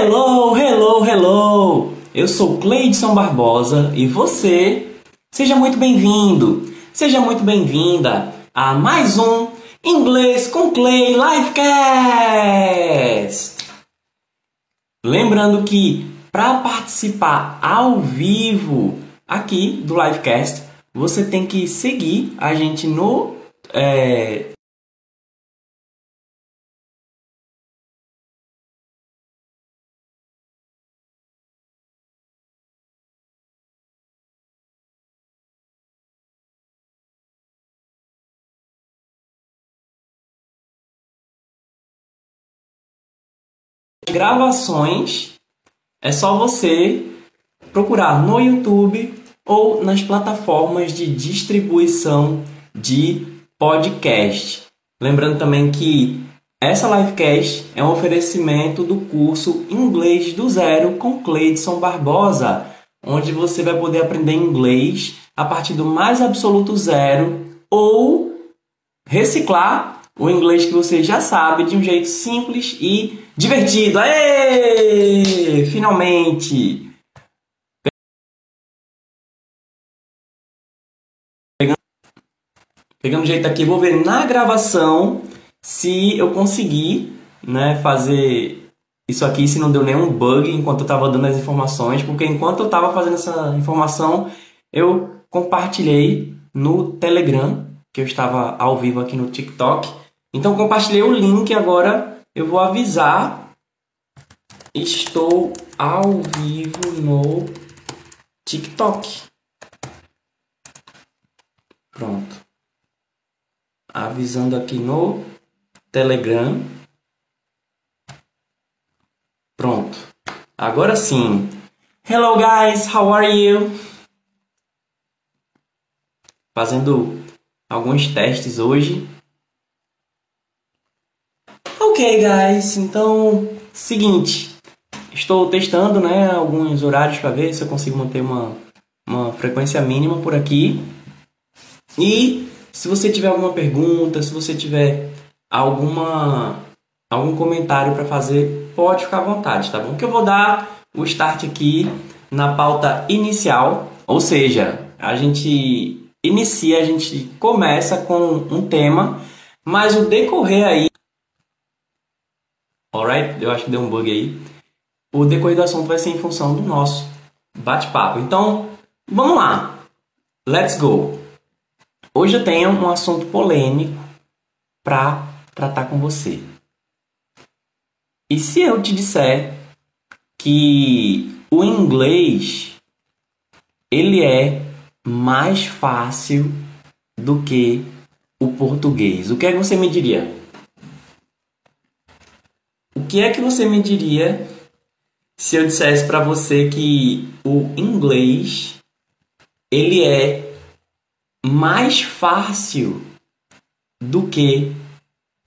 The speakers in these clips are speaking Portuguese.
Hello, hello, hello! Eu sou Cleidson Barbosa e você, seja muito bem-vindo, seja muito bem-vinda a mais um Inglês com Clay Livecast! Lembrando que para participar ao vivo aqui do Livecast, você tem que seguir a gente no é, gravações, é só você procurar no YouTube ou nas plataformas de distribuição de podcast. Lembrando também que essa livecast é um oferecimento do curso Inglês do Zero com Cleidson Barbosa, onde você vai poder aprender inglês a partir do mais absoluto zero ou reciclar o inglês que você já sabe de um jeito simples e divertido. Aê! Finalmente! Pegando, pegando jeito aqui, vou ver na gravação se eu consegui né, fazer isso aqui, se não deu nenhum bug enquanto eu estava dando as informações, porque enquanto eu estava fazendo essa informação, eu compartilhei no Telegram, que eu estava ao vivo aqui no TikTok. Então compartilhei o link agora eu vou avisar. Estou ao vivo no TikTok. Pronto. Avisando aqui no Telegram. Pronto. Agora sim. Hello guys, how are you? Fazendo alguns testes hoje. Ok, guys, então, seguinte, estou testando né, alguns horários para ver se eu consigo manter uma, uma frequência mínima por aqui. E se você tiver alguma pergunta, se você tiver alguma algum comentário para fazer, pode ficar à vontade, tá bom? Que eu vou dar o start aqui na pauta inicial, ou seja, a gente inicia, a gente começa com um tema, mas o decorrer aí Alright? Eu acho que deu um bug aí. O decorrer do assunto vai ser em função do nosso bate-papo. Então, vamos lá. Let's go. Hoje eu tenho um assunto polêmico para tratar com você. E se eu te disser que o inglês ele é mais fácil do que o português, o que é que você me diria? O que é que você me diria se eu dissesse para você que o inglês ele é mais fácil do que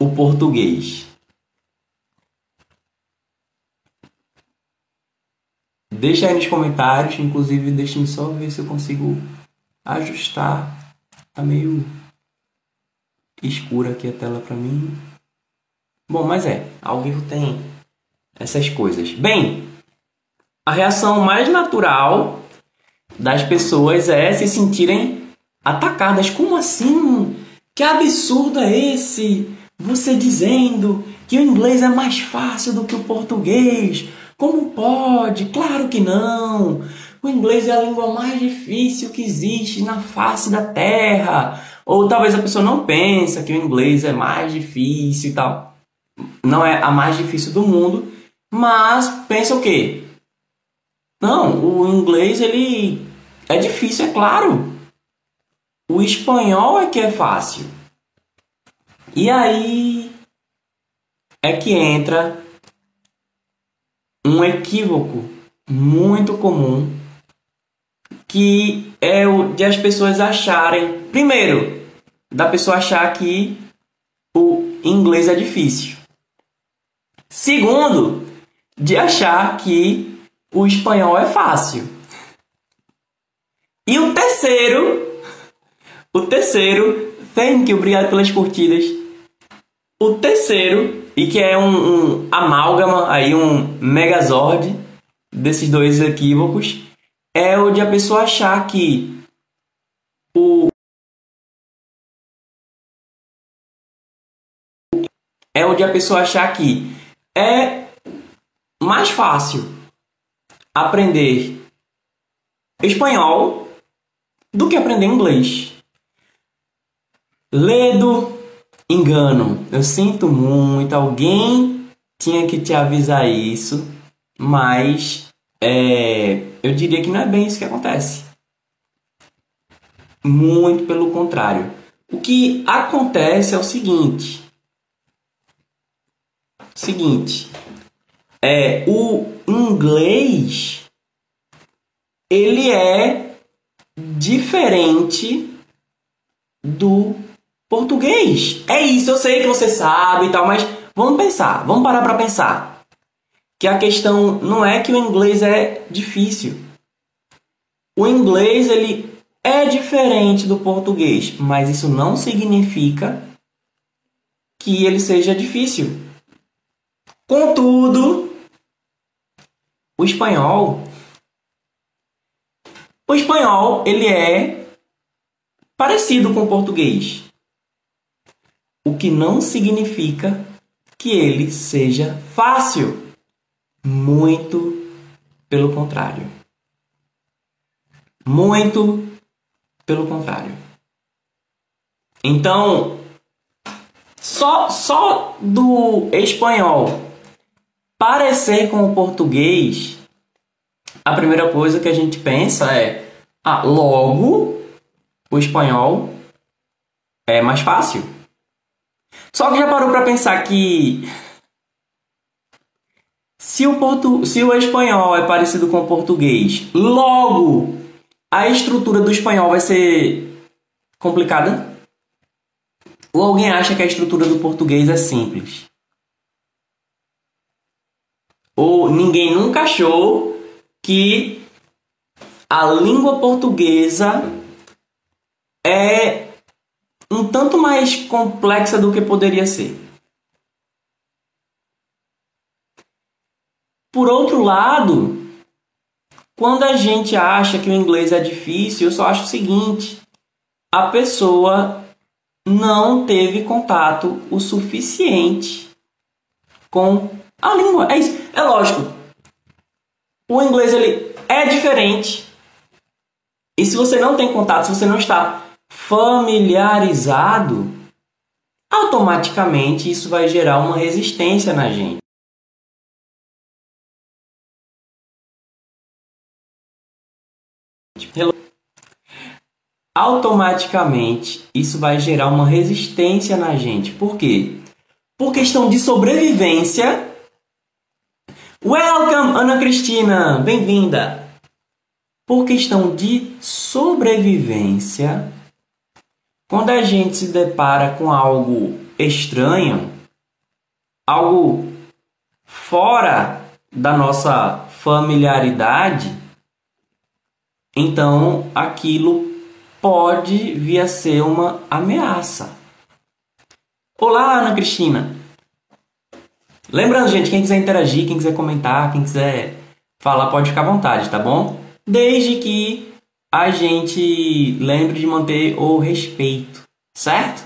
o português? Deixa aí nos comentários, inclusive deixe-me só ver se eu consigo ajustar. Tá meio escura aqui a tela para mim. Bom, mas é, ao vivo tem essas coisas. Bem, a reação mais natural das pessoas é se sentirem atacadas. Como assim? Que absurdo é esse? Você dizendo que o inglês é mais fácil do que o português? Como pode? Claro que não! O inglês é a língua mais difícil que existe na face da terra. Ou talvez a pessoa não pensa que o inglês é mais difícil e tal não é a mais difícil do mundo, mas pensa o quê? Não, o inglês ele é difícil, é claro. O espanhol é que é fácil. E aí é que entra um equívoco muito comum que é o de as pessoas acharem, primeiro, da pessoa achar que o inglês é difícil. Segundo, de achar que o espanhol é fácil. E o terceiro, o terceiro, thank you, obrigado pelas curtidas. O terceiro e que é um, um amálgama, aí um megazord desses dois equívocos, é o de a pessoa achar que o é o de a pessoa achar que é mais fácil aprender espanhol do que aprender inglês. Ledo, engano. Eu sinto muito. Alguém tinha que te avisar isso, mas é, eu diria que não é bem isso que acontece. Muito pelo contrário. O que acontece é o seguinte: seguinte, é o inglês ele é diferente do português. É isso, eu sei que você sabe e tal, mas vamos pensar, vamos parar para pensar. Que a questão não é que o inglês é difícil. O inglês ele é diferente do português, mas isso não significa que ele seja difícil. Contudo, o espanhol o espanhol ele é parecido com o português, o que não significa que ele seja fácil. Muito pelo contrário. Muito pelo contrário. Então, só só do espanhol parecer com o português, a primeira coisa que a gente pensa é: ah, logo o espanhol é mais fácil. Só que já parou para pensar que se o, portu... se o espanhol é parecido com o português, logo a estrutura do espanhol vai ser complicada? Ou alguém acha que a estrutura do português é simples? Ou ninguém nunca achou que a língua portuguesa é um tanto mais complexa do que poderia ser. Por outro lado, quando a gente acha que o inglês é difícil, eu só acho o seguinte: a pessoa não teve contato o suficiente com a língua, é isso. É lógico. O inglês ele é diferente. E se você não tem contato, se você não está familiarizado, automaticamente isso vai gerar uma resistência na gente. Automaticamente isso vai gerar uma resistência na gente. Por quê? Por questão de sobrevivência Welcome, Ana Cristina! Bem-vinda! Por questão de sobrevivência, quando a gente se depara com algo estranho, algo fora da nossa familiaridade, então aquilo pode vir a ser uma ameaça. Olá, Ana Cristina! Lembrando, gente, quem quiser interagir, quem quiser comentar, quem quiser falar, pode ficar à vontade, tá bom? Desde que a gente lembre de manter o respeito, certo?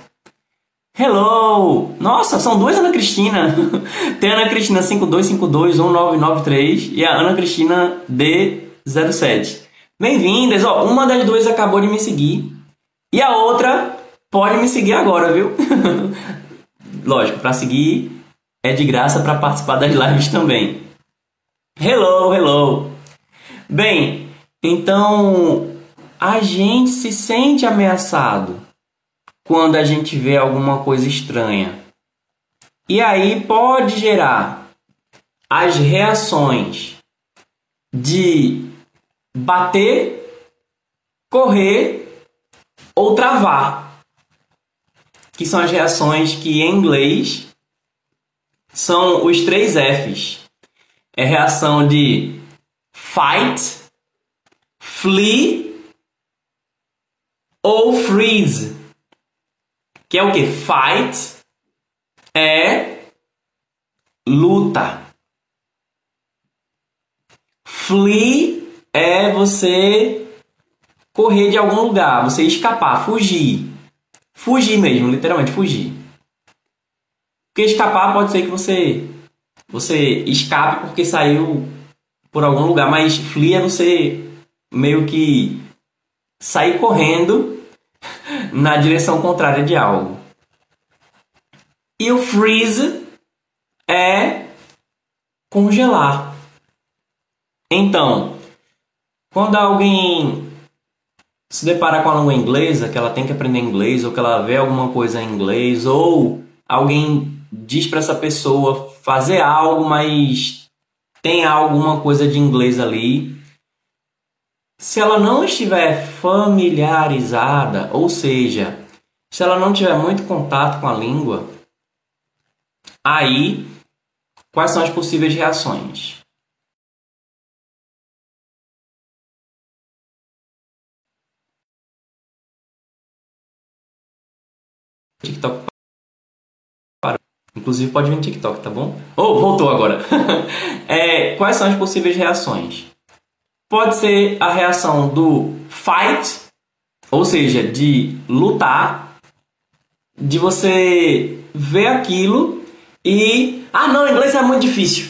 Hello! Nossa, são duas Ana Cristina. Tem a Ana Cristina 52521993 e a Ana Cristina D07. Bem-vindas! Ó, uma das duas acabou de me seguir e a outra pode me seguir agora, viu? Lógico, para seguir é de graça para participar das lives também. Hello, hello. Bem, então a gente se sente ameaçado quando a gente vê alguma coisa estranha. E aí pode gerar as reações de bater, correr ou travar, que são as reações que em inglês são os três Fs. É reação de fight, flee ou freeze. Que é o que? Fight é luta. Flee é você correr de algum lugar, você escapar, fugir. Fugir mesmo, literalmente fugir. Porque escapar pode ser que você você escape porque saiu por algum lugar, mas flee é você meio que sair correndo na direção contrária de algo. E o freeze é congelar. Então, quando alguém se depara com a língua inglesa, que ela tem que aprender inglês, ou que ela vê alguma coisa em inglês, ou alguém diz para essa pessoa fazer algo, mas tem alguma coisa de inglês ali. Se ela não estiver familiarizada, ou seja, se ela não tiver muito contato com a língua, aí quais são as possíveis reações? TikTok Inclusive pode vir no TikTok, tá bom? Oh, voltou agora. é, quais são as possíveis reações? Pode ser a reação do fight, ou seja, de lutar, de você ver aquilo e. Ah, não, inglês é muito difícil.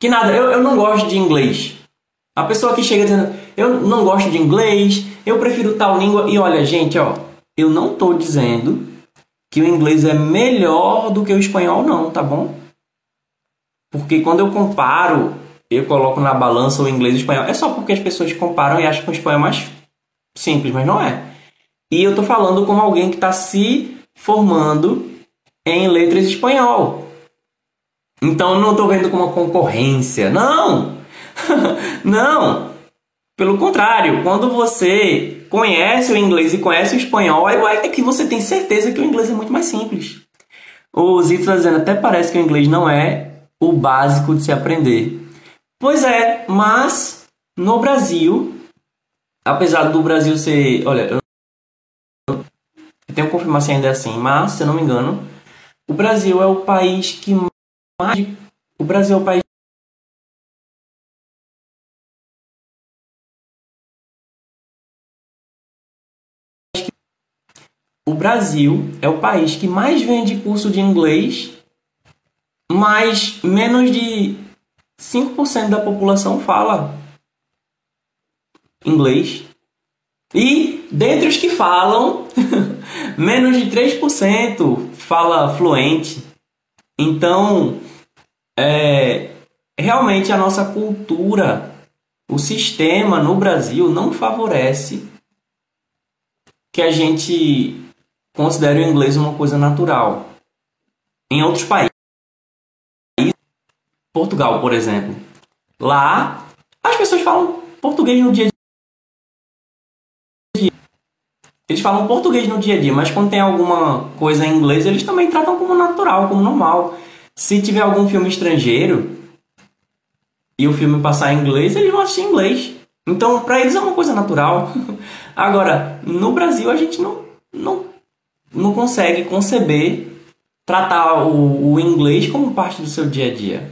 Que nada, eu, eu não gosto de inglês. A pessoa que chega dizendo, eu não gosto de inglês, eu prefiro tal língua. E olha, gente, ó, eu não estou dizendo que o inglês é melhor do que o espanhol, não, tá bom? Porque quando eu comparo, eu coloco na balança o inglês e o espanhol, é só porque as pessoas comparam e acham que o espanhol é mais simples, mas não é. E eu tô falando como alguém que está se formando em letras espanhol. Então eu não estou vendo como uma concorrência. Não! não! Pelo contrário, quando você conhece o inglês e conhece o espanhol, é que você tem certeza que o inglês é muito mais simples. O Zito está dizendo, até parece que o inglês não é o básico de se aprender. Pois é, mas no Brasil, apesar do Brasil ser. Olha, eu, eu tenho que confirmar se ainda é assim, mas se eu não me engano, o Brasil é o país que mais. O Brasil é o país o Brasil é o país que mais vende curso de inglês, mas menos de 5% da população fala inglês. E dentre os que falam, menos de 3% fala fluente. Então, é, realmente a nossa cultura, o sistema no Brasil não favorece que a gente considera o inglês uma coisa natural. Em outros países, Portugal, por exemplo, lá as pessoas falam português no dia a dia. Eles falam português no dia a dia, mas quando tem alguma coisa em inglês, eles também tratam como natural, como normal. Se tiver algum filme estrangeiro e o filme passar em inglês, eles vão assistir em inglês. Então, para eles é uma coisa natural. Agora, no Brasil, a gente não, não não consegue conceber tratar o, o inglês como parte do seu dia a dia.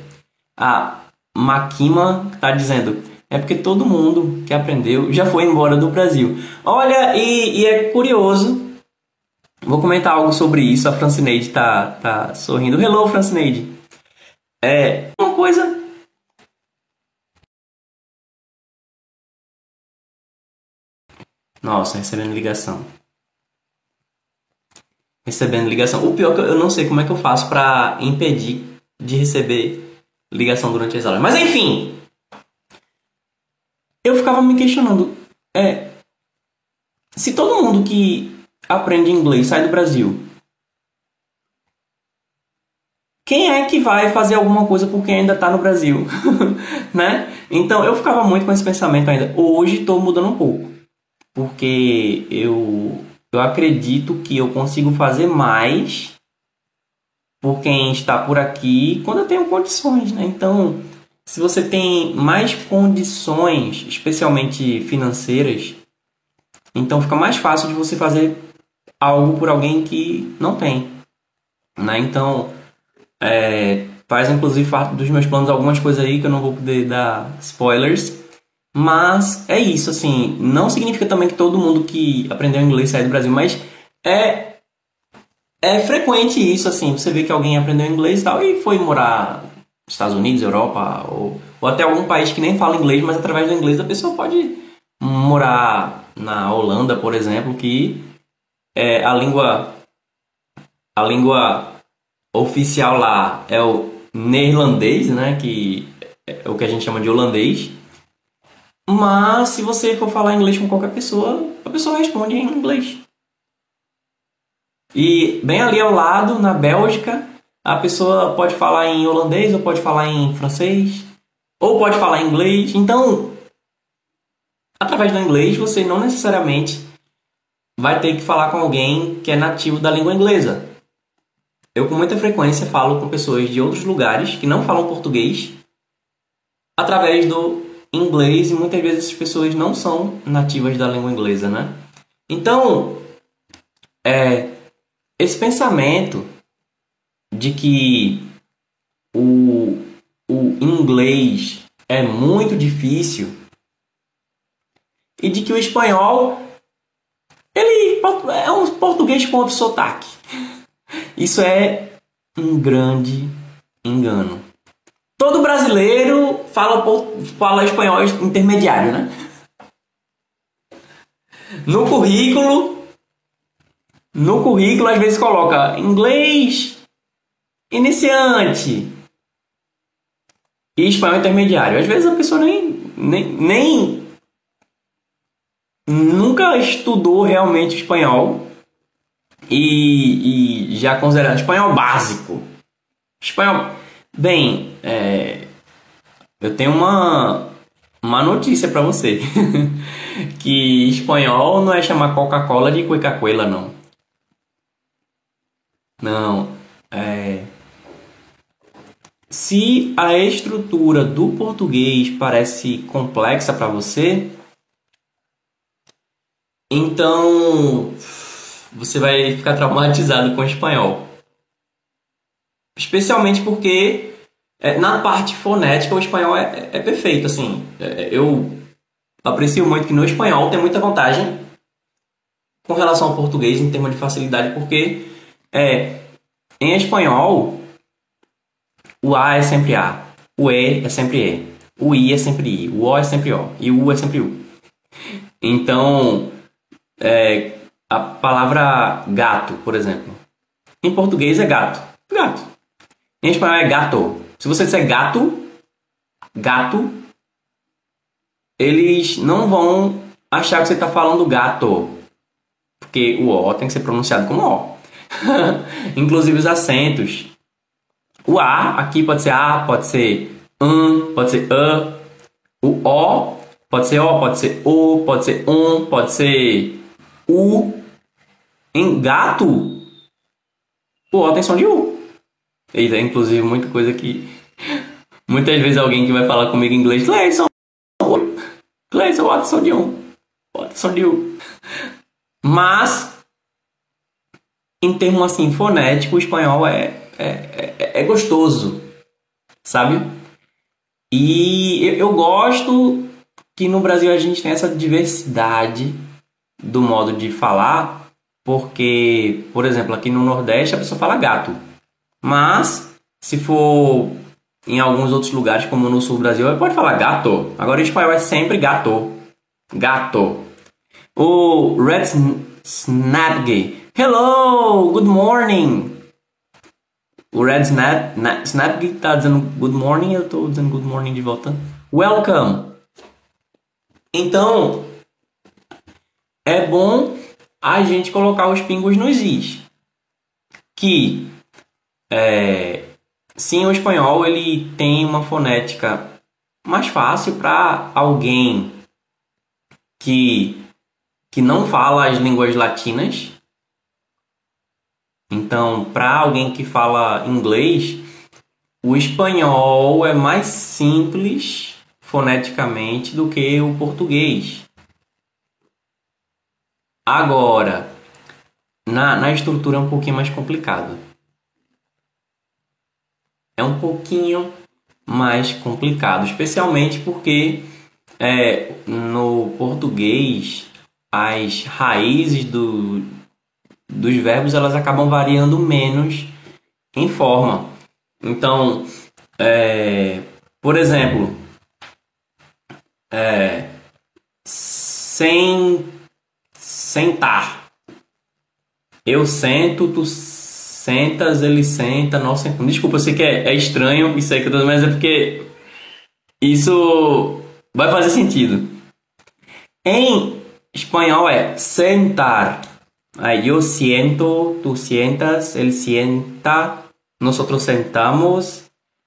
A Makima está dizendo é porque todo mundo que aprendeu já foi embora do Brasil. Olha, e, e é curioso. Vou comentar algo sobre isso. A Francineide tá, tá sorrindo. Hello, Francineide. É uma coisa. Nossa, recebendo ligação recebendo ligação. O pior é que eu não sei como é que eu faço para impedir de receber ligação durante as aulas. Mas enfim, eu ficava me questionando, é, se todo mundo que aprende inglês sai do Brasil, quem é que vai fazer alguma coisa por quem ainda está no Brasil, né? Então eu ficava muito com esse pensamento ainda. Hoje estou mudando um pouco, porque eu eu acredito que eu consigo fazer mais por quem está por aqui quando eu tenho condições, né? Então, se você tem mais condições, especialmente financeiras, então fica mais fácil de você fazer algo por alguém que não tem, né? Então, É, faz inclusive parte dos meus planos algumas coisas aí que eu não vou poder dar spoilers. Mas é isso, assim, não significa também que todo mundo que aprendeu inglês sai do Brasil, mas é é frequente isso, assim, você vê que alguém aprendeu inglês e tal e foi morar nos Estados Unidos, Europa, ou, ou até algum país que nem fala inglês, mas através do inglês a pessoa pode morar na Holanda, por exemplo, que é a língua a língua oficial lá é o neerlandês, né, que é o que a gente chama de holandês. Mas se você for falar inglês com qualquer pessoa, a pessoa responde em inglês. E bem ali ao lado, na Bélgica, a pessoa pode falar em holandês, ou pode falar em francês, ou pode falar em inglês. Então, através do inglês, você não necessariamente vai ter que falar com alguém que é nativo da língua inglesa. Eu, com muita frequência, falo com pessoas de outros lugares que não falam português através do inglês e muitas vezes essas pessoas não são nativas da língua inglesa, né? Então, é, esse pensamento de que o, o inglês é muito difícil e de que o espanhol ele é um português com outro sotaque. Isso é um grande engano. Todo brasileiro fala, fala espanhol intermediário, né? No currículo, no currículo às vezes coloca inglês iniciante e espanhol intermediário. Às vezes a pessoa nem, nem, nem nunca estudou realmente espanhol e, e já considerando espanhol básico. Espanhol. Bem, é, eu tenho uma, uma notícia para você. que espanhol não é chamar Coca-Cola de Coca-Cola, não. Não. É, se a estrutura do português parece complexa para você, então você vai ficar traumatizado com o espanhol. Especialmente porque é, na parte fonética o espanhol é, é perfeito. Assim, é, eu aprecio muito que no espanhol tem muita vantagem com relação ao português em termos de facilidade, porque é, em espanhol o A é sempre A, o E é sempre E, o I é sempre I, o O é sempre O e o U é sempre U. Então, é, a palavra gato, por exemplo, em português é gato, gato. Em espanhol é gato. Se você disser gato, gato, eles não vão achar que você está falando gato, porque o O tem que ser pronunciado como O. Inclusive os acentos. O A aqui pode ser A, pode ser um, pode ser a. O O pode ser O, pode ser O, pode ser um, pode ser U. Em gato, o O tem som de U. E é inclusive muita coisa que. Muitas vezes alguém que vai falar comigo em inglês, Cleison, o som de um. Som de U. Mas, em termos assim, fonético, o espanhol é é, é, é gostoso, sabe? E eu, eu gosto que no Brasil a gente tem essa diversidade do modo de falar, porque, por exemplo, aqui no Nordeste a pessoa fala gato, mas se for em alguns outros lugares, como no Sul do Brasil, pode falar gato. Agora em espanhol é sempre gato. Gato. O Red Snapgy. Hello, good morning. O Red Snap, Snap tá dizendo good morning, eu tô dizendo good morning de volta. Welcome. Então, é bom a gente colocar os pingos nos is. Que, é, sim, o espanhol ele tem uma fonética mais fácil para alguém que, que não fala as línguas latinas então, para alguém que fala inglês, o espanhol é mais simples foneticamente do que o português. Agora, na, na estrutura é um pouquinho mais complicado. É um pouquinho mais complicado, especialmente porque é, no português as raízes do, dos verbos elas acabam variando menos em forma. Então, é, por exemplo, é, sem sentar. Eu sento, tu sentas, ele senta, nós sentamos. Desculpa, eu sei que é, é estranho isso aí que eu tô mas é porque isso vai fazer sentido. Em espanhol é sentar. Aí eu siento, tu sientas, ele sienta, nós sentamos.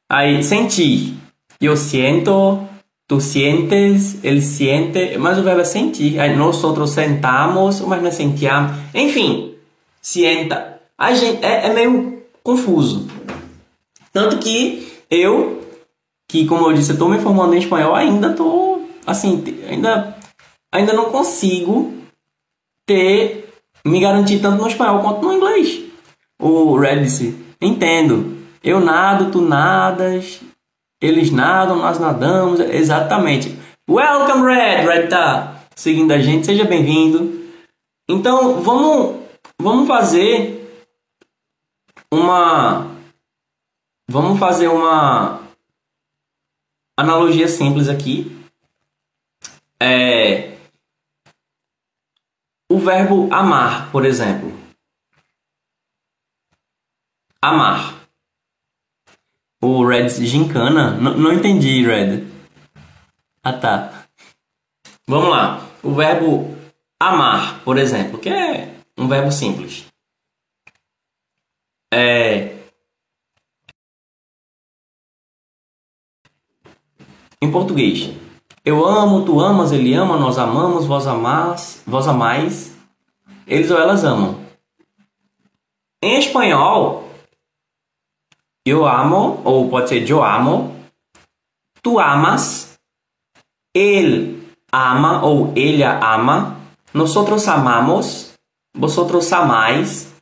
Aí sentir. Eu siento, tu sientes, ele siente, mas o verbo é sentir. Aí nós sentamos, mas não é sentíamos. Enfim, sienta. A gente, é, é meio confuso. Tanto que eu, que como eu disse, estou me formando em espanhol, ainda estou, assim, ainda, ainda não consigo ter, me garantir tanto no espanhol quanto no inglês. O Red disse, entendo, eu nado, tu nadas, eles nadam, nós nadamos, exatamente. Welcome, Red! Red tá seguindo a gente, seja bem-vindo. Então, vamos, vamos fazer uma. Vamos fazer uma analogia simples aqui. É, o verbo amar, por exemplo. Amar. O Red Gincana? N não entendi, Red. Ah, tá. Vamos lá. O verbo amar, por exemplo, que é um verbo simples. É... Em português. Eu amo, tu amas, ele ama, nós amamos, vós amais, vós amais, eles ou elas amam. Em espanhol, eu amo, ou pode ser eu amo, tu amas, ele ama ou ella ama, nosotros amamos, vosotros amais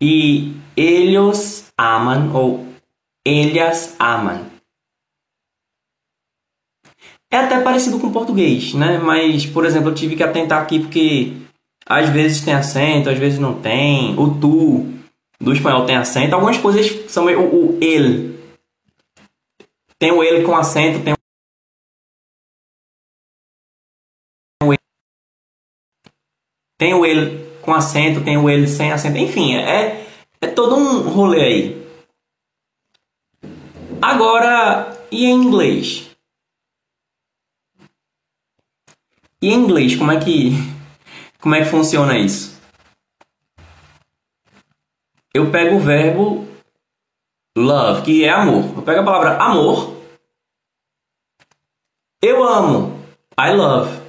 e eles amam ou ellas amam. É até parecido com português, né? Mas, por exemplo, eu tive que atentar aqui porque às vezes tem acento, às vezes não tem. O tu do espanhol tem acento. Algumas coisas são o, o ele. Tem o ele com acento, tem o ele. Tem o ele com acento, tem o ele sem acento. Enfim, é, é todo um rolê aí. Agora, e em inglês? E em inglês, como é que como é que funciona isso? eu pego o verbo love, que é amor. Eu pego a palavra amor. Eu amo. I love.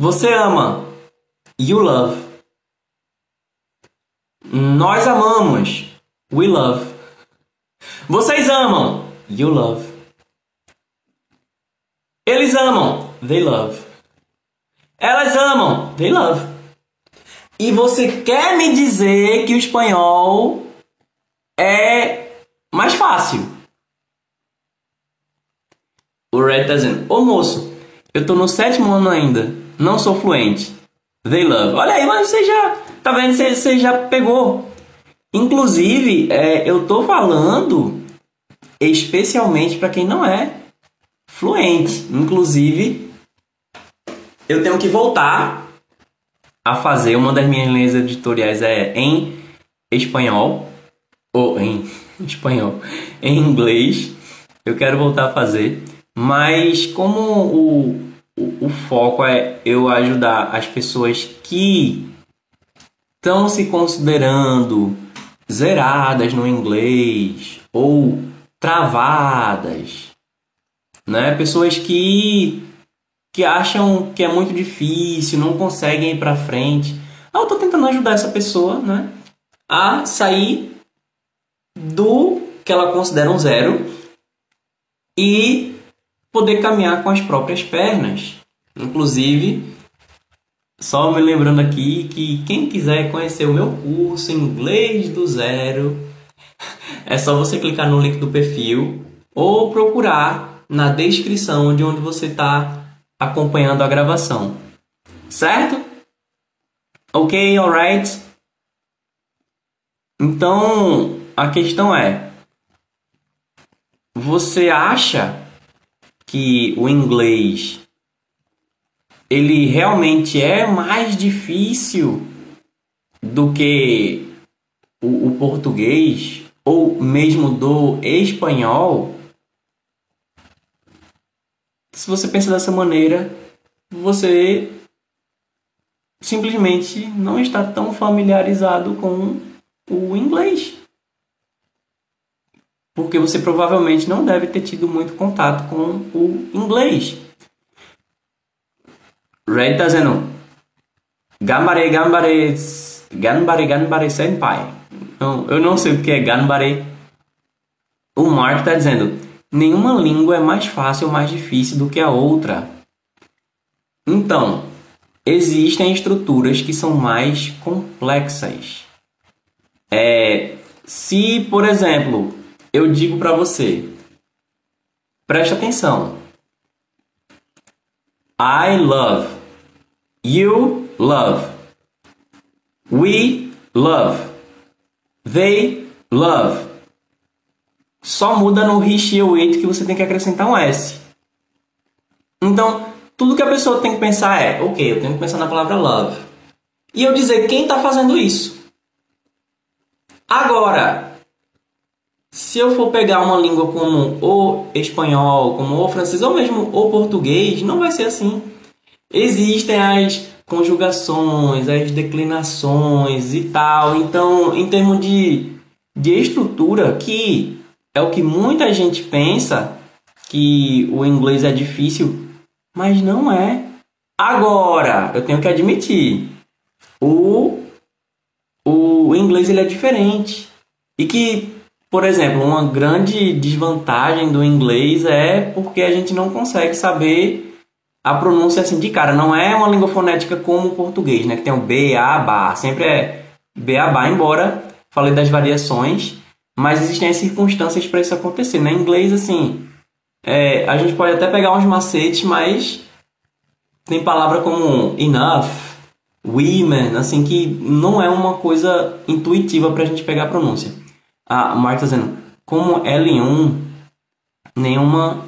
Você ama. You love. Nós amamos. We love. Vocês amam. You love. Eles amam. They love. Elas amam. They love. E você quer me dizer que o espanhol é mais fácil? O Red tá dizendo: Ô moço, eu tô no sétimo ano ainda, não sou fluente. They love. Olha aí, mas você já. Tá vendo? Você, você já pegou. Inclusive, é, eu tô falando especialmente para quem não é fluente. Inclusive, eu tenho que voltar a fazer. Uma das minhas linhas editoriais é em espanhol, ou em espanhol, em inglês. Eu quero voltar a fazer, mas como o, o, o foco é eu ajudar as pessoas que estão se considerando zeradas no inglês ou travadas, né? Pessoas que que acham que é muito difícil, não conseguem ir para frente. Ah, eu estou tentando ajudar essa pessoa, né, a sair do que ela considera um zero e poder caminhar com as próprias pernas. Inclusive, só me lembrando aqui que quem quiser conhecer o meu curso Inglês do Zero, é só você clicar no link do perfil ou procurar na descrição de onde você está acompanhando a gravação. Certo? Ok, alright? Então, a questão é: você acha que o inglês ele realmente é mais difícil do que o, o português ou mesmo do espanhol? Se você pensa dessa maneira, você simplesmente não está tão familiarizado com o inglês. Porque você provavelmente não deve ter tido muito contato com o inglês. Red está dizendo Gambare, gambare, gambare, gambare senpai. Não, eu não sei o que é gambare. O Mark está dizendo nenhuma língua é mais fácil ou mais difícil do que a outra. Então, existem estruturas que são mais complexas. É, se, por exemplo, eu digo para você, preste atenção. I love. You love. We love. They love. Só muda no he, she ou it que você tem que acrescentar um S. Então, tudo que a pessoa tem que pensar é, ok, eu tenho que pensar na palavra love. E eu dizer quem está fazendo isso. Agora, se eu for pegar uma língua como o espanhol, como o francês, ou mesmo o português, não vai ser assim. Existem as conjugações, as declinações e tal. Então, em termos de, de estrutura, que é o que muita gente pensa, que o inglês é difícil, mas não é. Agora, eu tenho que admitir, o o inglês ele é diferente. E que, por exemplo, uma grande desvantagem do inglês é porque a gente não consegue saber a pronúncia assim de cara. Não é uma língua fonética como o português, né? Que tem o B, A, Ba. Sempre é B, A, Ba, embora falei das variações. Mas existem as circunstâncias para isso acontecer. Né? inglês, assim, é, a gente pode até pegar uns macetes, mas tem palavra como enough, women, assim, que não é uma coisa intuitiva para a gente pegar a pronúncia. A Marta tá dizendo, como L1, nenhuma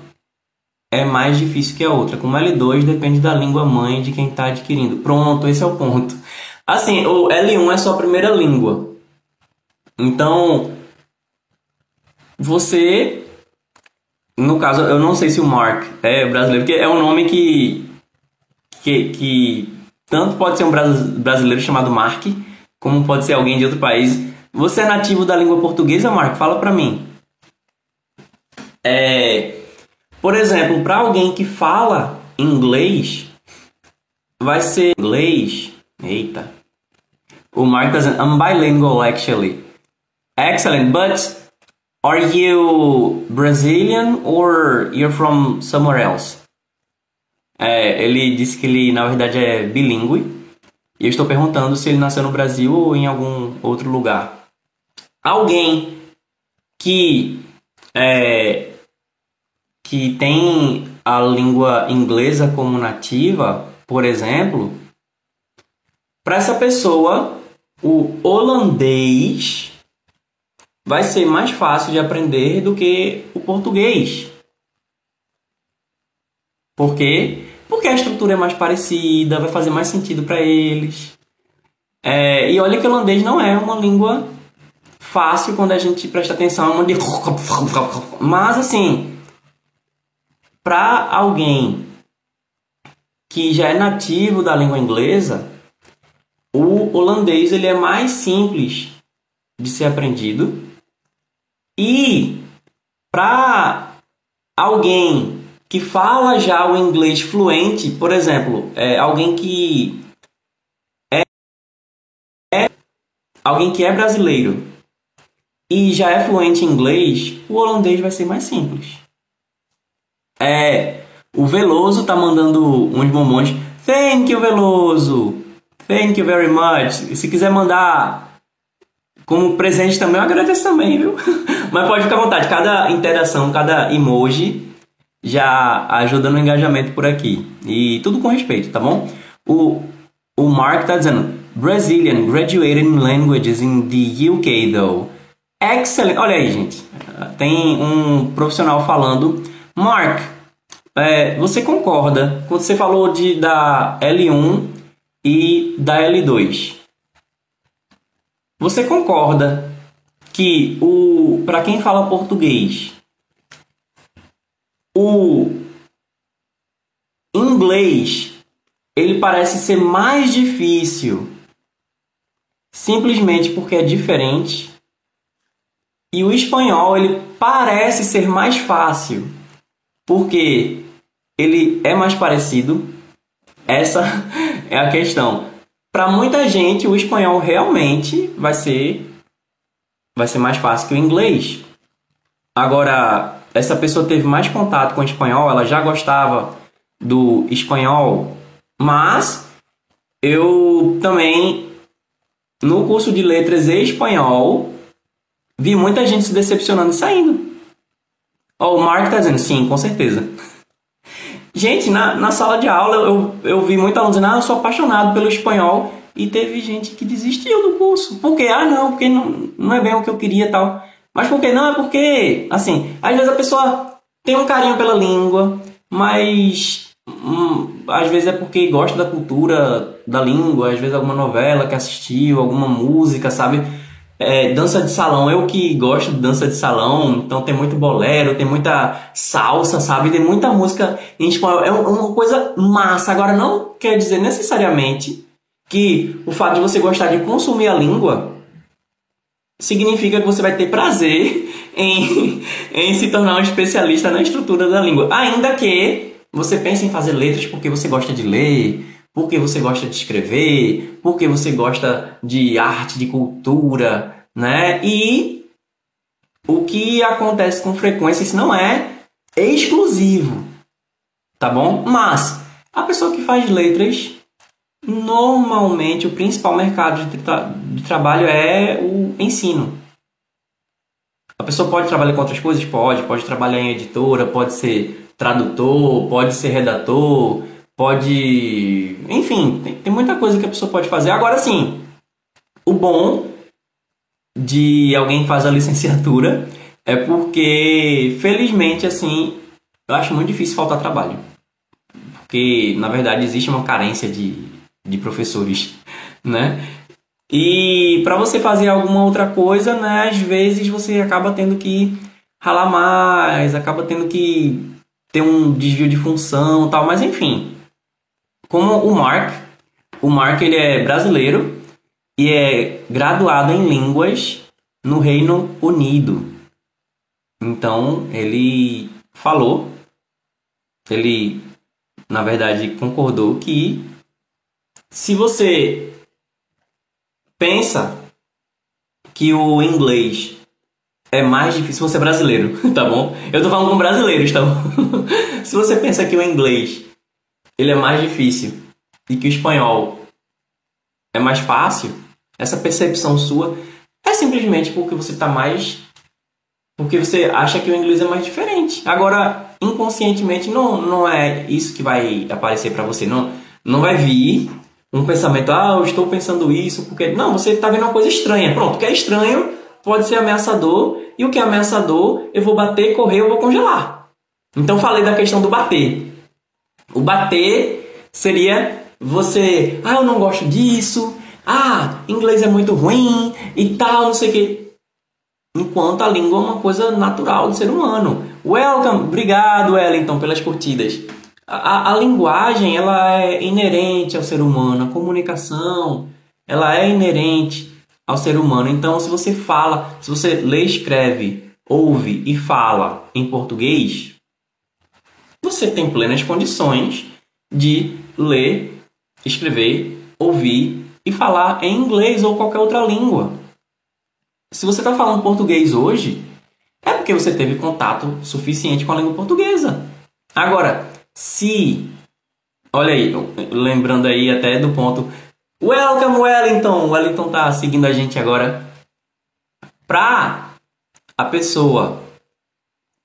é mais difícil que a outra. Como L2, depende da língua mãe de quem está adquirindo. Pronto, esse é o ponto. Assim, o L1 é sua primeira língua. Então, você, no caso, eu não sei se o Mark é brasileiro, porque é um nome que, que, que tanto pode ser um brasileiro chamado Mark, como pode ser alguém de outro país. Você é nativo da língua portuguesa, Mark? Fala para mim. É, por exemplo, para alguém que fala inglês, vai ser inglês. Eita. O Mark doesn't. I'm bilingual actually. Excellent, but are you Brazilian or you're from somewhere else? É, ele disse que ele, na verdade, é bilíngue. E eu estou perguntando se ele nasceu no Brasil ou em algum outro lugar. Alguém que é, que tem a língua inglesa como nativa, por exemplo, para essa pessoa, o holandês vai ser mais fácil de aprender do que o português. Porque porque a estrutura é mais parecida, vai fazer mais sentido para eles. É, e olha que o holandês não é uma língua fácil quando a gente presta atenção, de... mas assim, para alguém que já é nativo da língua inglesa, o holandês ele é mais simples de ser aprendido. E para alguém que fala já o inglês fluente, por exemplo, é alguém que é, é alguém que é brasileiro e já é fluente em inglês, o holandês vai ser mais simples. É, o Veloso tá mandando uns bombons. Thank you, Veloso. Thank you very much. Se quiser mandar Como presente também, eu agradeço também, viu? Mas pode ficar à vontade. Cada interação, cada emoji já ajuda no engajamento por aqui. E tudo com respeito, tá bom? O, o Mark tá dizendo: Brazilian graduated in languages in the UK, though. Excellent. Olha aí, gente. Tem um profissional falando. Mark, é, você concorda quando você falou de, da L1 e da L2? Você concorda que o para quem fala português o inglês ele parece ser mais difícil simplesmente porque é diferente e o espanhol ele parece ser mais fácil porque ele é mais parecido. Essa é a questão. Para muita gente, o espanhol realmente vai ser vai ser mais fácil que o inglês. Agora, essa pessoa teve mais contato com o espanhol, ela já gostava do espanhol, mas eu também no curso de letras e espanhol vi muita gente se decepcionando e saindo. Oh, o Mark tá dizendo sim, com certeza. Gente, na, na sala de aula eu, eu vi muita alunos dizendo, ah, eu sou apaixonado pelo espanhol. E teve gente que desistiu do curso. Por quê? Ah, não, porque não, não é bem o que eu queria tal. Mas por que não? É porque, assim, às vezes a pessoa tem um carinho pela língua, mas hum, às vezes é porque gosta da cultura da língua, às vezes alguma novela que assistiu, alguma música, sabe? É, dança de salão, eu que gosto de dança de salão, então tem muito bolero, tem muita salsa, sabe? Tem muita música em espanhol. É uma coisa massa. Agora, não quer dizer necessariamente que o fato de você gostar de consumir a língua significa que você vai ter prazer em, em se tornar um especialista na estrutura da língua. Ainda que você pense em fazer letras porque você gosta de ler, porque você gosta de escrever, porque você gosta de arte, de cultura, né? E o que acontece com frequência, isso não é exclusivo, tá bom? Mas a pessoa que faz letras, normalmente o principal mercado de, tra de trabalho é o ensino. A pessoa pode trabalhar com outras coisas? Pode. Pode trabalhar em editora, pode ser tradutor, pode ser redator, pode. Enfim, tem, tem muita coisa que a pessoa pode fazer. Agora sim, o bom de alguém que faz a licenciatura é porque, felizmente, assim, eu acho muito difícil faltar trabalho. Porque, na verdade, existe uma carência de, de professores, né? E para você fazer alguma outra coisa, né, às vezes você acaba tendo que ralar mais, acaba tendo que ter um desvio de função, tal, mas enfim, como o Mark. O Mark ele é brasileiro e é graduado em línguas no Reino Unido. Então ele falou, ele na verdade concordou que se você pensa que o inglês é mais difícil, se você é brasileiro, tá bom? Eu tô falando com brasileiros, tá bom? se você pensa que o inglês ele é mais difícil e que o espanhol é mais fácil, essa percepção sua é simplesmente porque você está mais. porque você acha que o inglês é mais diferente. Agora, inconscientemente, não, não é isso que vai aparecer para você. Não, não vai vir um pensamento, ah, eu estou pensando isso porque. Não, você está vendo uma coisa estranha. Pronto, o que é estranho pode ser ameaçador, e o que é ameaçador, eu vou bater, correr, eu vou congelar. Então, falei da questão do bater. O bater seria você, ah, eu não gosto disso, ah, inglês é muito ruim e tal, não sei o quê. Enquanto a língua é uma coisa natural do ser humano. Welcome, obrigado Wellington pelas curtidas. A, a, linguagem ela é inerente ao ser humano, a comunicação ela é inerente ao ser humano. Então, se você fala, se você lê, escreve, ouve e fala em português, você tem plenas condições de ler, escrever, ouvir e falar em inglês ou qualquer outra língua. Se você está falando português hoje, é porque você teve contato suficiente com a língua portuguesa. Agora, se. Olha aí, lembrando aí até do ponto. Welcome, Wellington! Wellington tá seguindo a gente agora. Para a pessoa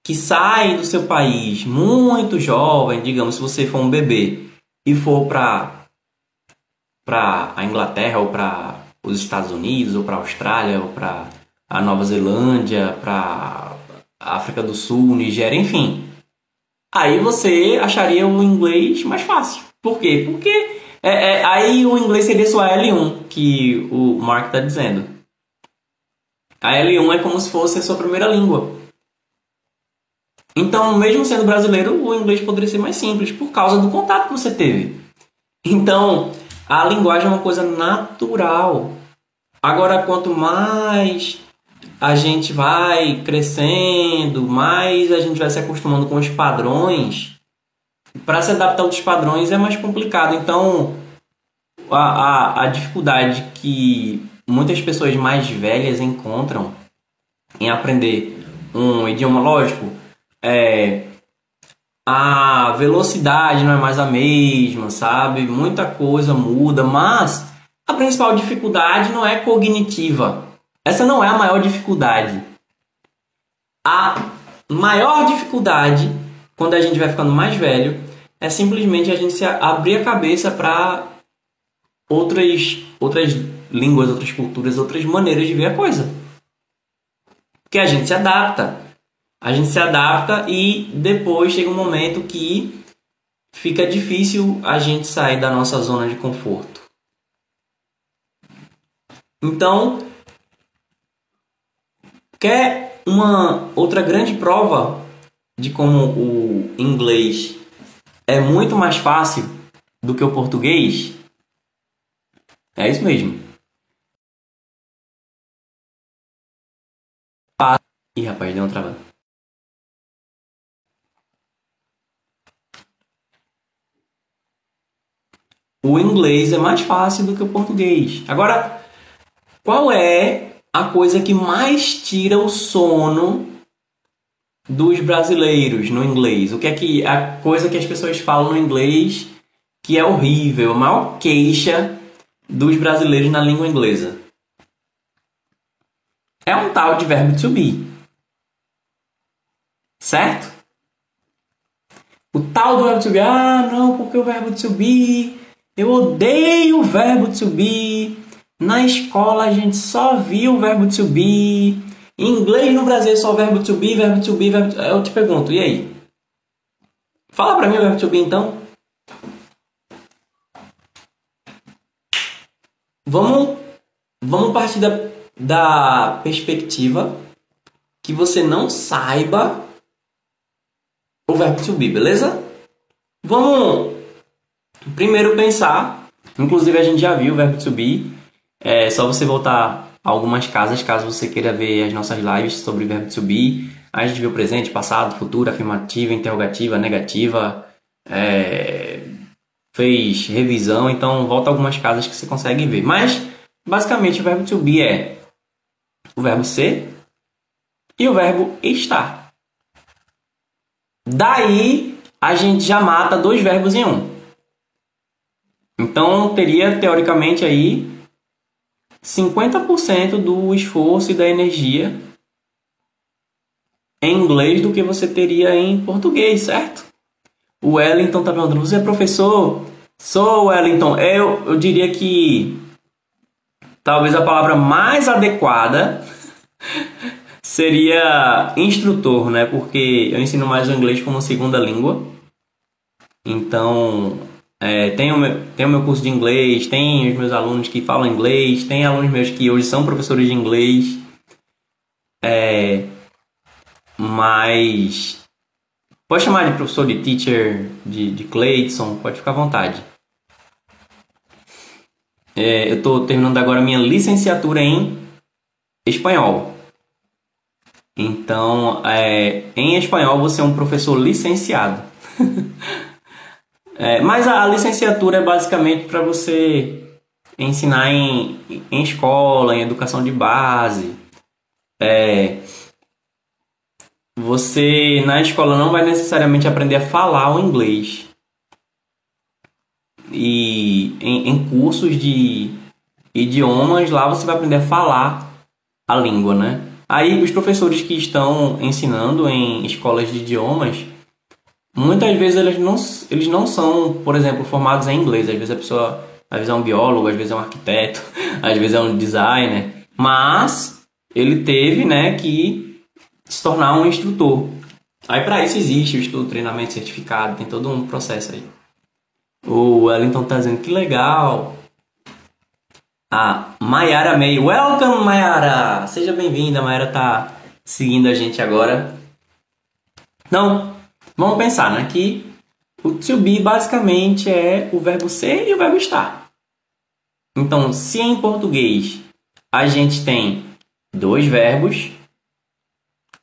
que sai do seu país muito jovem, digamos, se você for um bebê e for para para a Inglaterra ou para os Estados Unidos ou para a Austrália ou para a Nova Zelândia, para África do Sul, Nigéria, enfim. Aí você acharia o inglês mais fácil. Por quê? Porque é, é, aí o inglês seria sua L1, que o Mark está dizendo. A L1 é como se fosse a sua primeira língua. Então, mesmo sendo brasileiro, o inglês poderia ser mais simples por causa do contato que você teve. Então, a linguagem é uma coisa natural. Agora, quanto mais a gente vai crescendo, mais a gente vai se acostumando com os padrões, para se adaptar aos padrões é mais complicado. Então, a, a, a dificuldade que muitas pessoas mais velhas encontram em aprender um idioma lógico é, a velocidade não é mais a mesma, sabe? Muita coisa muda, mas a principal dificuldade não é cognitiva. Essa não é a maior dificuldade. A maior dificuldade, quando a gente vai ficando mais velho, é simplesmente a gente se abrir a cabeça para outras, outras línguas, outras culturas, outras maneiras de ver a coisa. Porque a gente se adapta a gente se adapta e depois chega um momento que fica difícil a gente sair da nossa zona de conforto. Então, quer uma outra grande prova de como o inglês é muito mais fácil do que o português? É isso mesmo. Ih, rapaz, deu uma travada. O inglês é mais fácil do que o português. Agora, qual é a coisa que mais tira o sono dos brasileiros no inglês? O que é que a coisa que as pessoas falam no inglês que é horrível, a maior queixa dos brasileiros na língua inglesa? É um tal de verbo to be. Certo? O tal do verbo to be, ah, não, porque o verbo to be eu odeio o verbo to be. Na escola a gente só viu o verbo to be. Em inglês no Brasil é só verbo to be, verbo to be, verbo to... Eu te pergunto, e aí? Fala pra mim o verbo to be então. Vamos, vamos partir da, da perspectiva que você não saiba o verbo to be, beleza? Vamos Primeiro pensar, inclusive a gente já viu o verbo be, é só você voltar a algumas casas caso você queira ver as nossas lives sobre o verbo be. A gente viu presente, passado, futuro, afirmativa, interrogativa, negativa, é, fez revisão, então volta algumas casas que você consegue ver. Mas, basicamente, o verbo be é o verbo ser e o verbo estar. Daí, a gente já mata dois verbos em um. Então teria teoricamente aí 50% do esforço e da energia em inglês do que você teria em português, certo? O Wellington está perguntando: você é professor? Sou Wellington. Eu, eu diria que talvez a palavra mais adequada seria instrutor, né? Porque eu ensino mais o inglês como segunda língua. Então, é, tem, o meu, tem o meu curso de inglês, tem os meus alunos que falam inglês, tem alunos meus que hoje são professores de inglês. É, mas pode chamar de professor de teacher, de, de Clayton, pode ficar à vontade. É, eu estou terminando agora minha licenciatura em espanhol. Então, é, em espanhol você é um professor licenciado. É, mas a, a, licenciatura é basicamente para você ensinar em, em escola, em educação de base. É, você na escola não vai necessariamente aprender a falar o inglês. E em, em cursos de idiomas lá você vai aprender a falar a língua, né? Aí os professores que estão ensinando em escolas de idiomas, muitas vezes eles não, eles não são, por exemplo, formados em inglês. Às vezes a pessoa, às vezes é um biólogo, às vezes é um arquiteto, às vezes é um designer, mas ele teve, né, que se tornar um instrutor. Aí para isso existe o estudo, treinamento certificado, tem todo um processo aí. O Wellington tá dizendo que legal. A Mayara May. Welcome, Mayara! Seja bem-vinda, Mayara tá seguindo a gente agora. Então, vamos pensar, né? Que o to be basicamente é o verbo ser e o verbo estar. Então, se em português a gente tem dois verbos,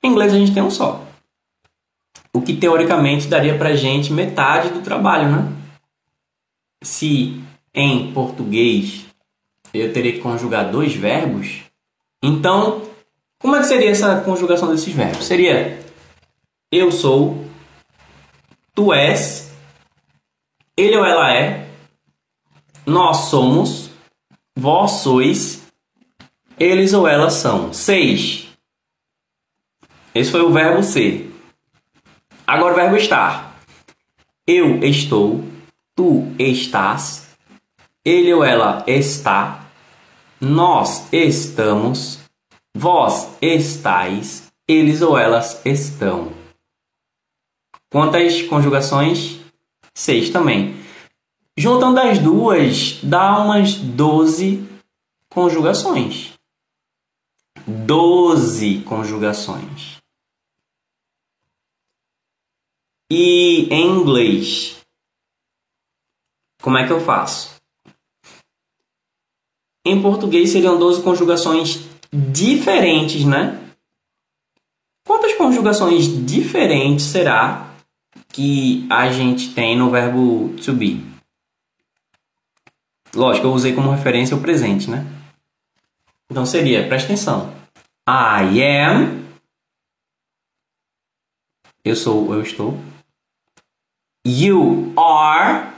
em inglês a gente tem um só. O que teoricamente daria pra gente metade do trabalho, né? Se em português eu teria que conjugar dois verbos, então como é que seria essa conjugação desses verbos? Seria eu sou, tu és, ele ou ela é, nós somos, vós sois, eles ou elas são. Seis. Esse foi o verbo ser. Agora o verbo estar. Eu estou, tu estás, ele ou ela está, nós estamos, vós estáis, eles ou elas estão. Quantas conjugações? Seis também. Juntando as duas, dá umas doze conjugações. Doze conjugações. E em inglês, como é que eu faço? Em português seriam 12 conjugações diferentes, né? Quantas conjugações diferentes será que a gente tem no verbo to be? Lógico, eu usei como referência o presente, né? Então seria, presta atenção. I am. Eu sou, eu estou. You are.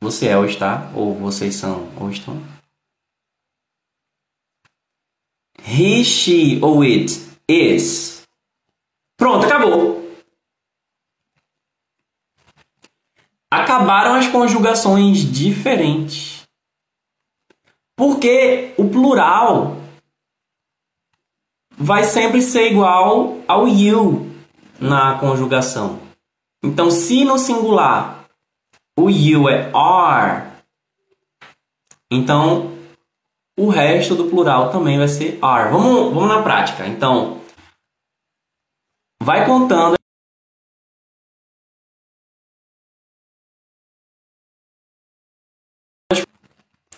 Você é ou está, ou vocês são ou estão. He, she ou it is. Pronto, acabou. Acabaram as conjugações diferentes. Porque o plural vai sempre ser igual ao you na conjugação. Então, se no singular o you é are, então o resto do plural também vai ser are. Vamos, vamos na prática. Então, vai contando.